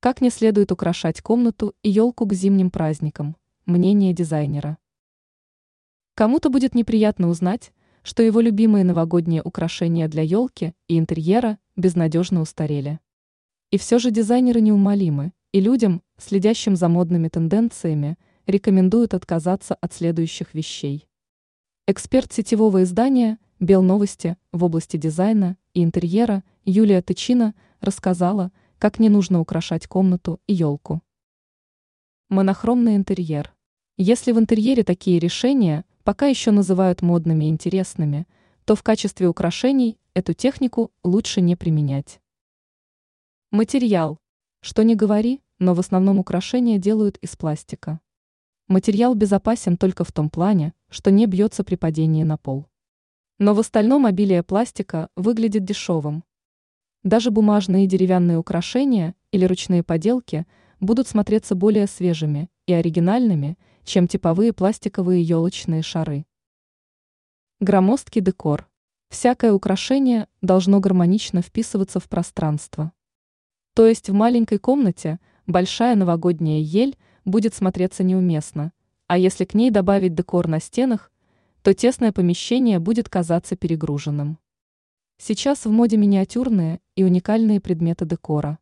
Как не следует украшать комнату и елку к зимним праздникам? Мнение дизайнера. Кому-то будет неприятно узнать, что его любимые новогодние украшения для елки и интерьера безнадежно устарели. И все же дизайнеры неумолимы, и людям, следящим за модными тенденциями, рекомендуют отказаться от следующих вещей. Эксперт сетевого издания «Белновости» в области дизайна и интерьера Юлия Тычина рассказала, как не нужно украшать комнату и елку. Монохромный интерьер. Если в интерьере такие решения пока еще называют модными и интересными, то в качестве украшений эту технику лучше не применять. Материал. Что не говори, но в основном украшения делают из пластика. Материал безопасен только в том плане, что не бьется при падении на пол. Но в остальном обилие пластика выглядит дешевым, даже бумажные и деревянные украшения или ручные поделки будут смотреться более свежими и оригинальными, чем типовые пластиковые елочные шары. Громоздкий декор. Всякое украшение должно гармонично вписываться в пространство. То есть в маленькой комнате большая новогодняя ель будет смотреться неуместно, а если к ней добавить декор на стенах, то тесное помещение будет казаться перегруженным. Сейчас в моде миниатюрные и уникальные предметы декора.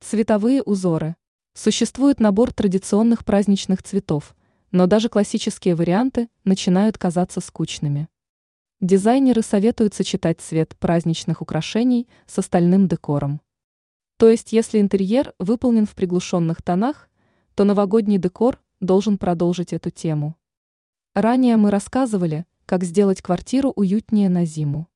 Цветовые узоры. Существует набор традиционных праздничных цветов, но даже классические варианты начинают казаться скучными. Дизайнеры советуют сочетать цвет праздничных украшений с остальным декором. То есть, если интерьер выполнен в приглушенных тонах, то новогодний декор должен продолжить эту тему. Ранее мы рассказывали, как сделать квартиру уютнее на зиму.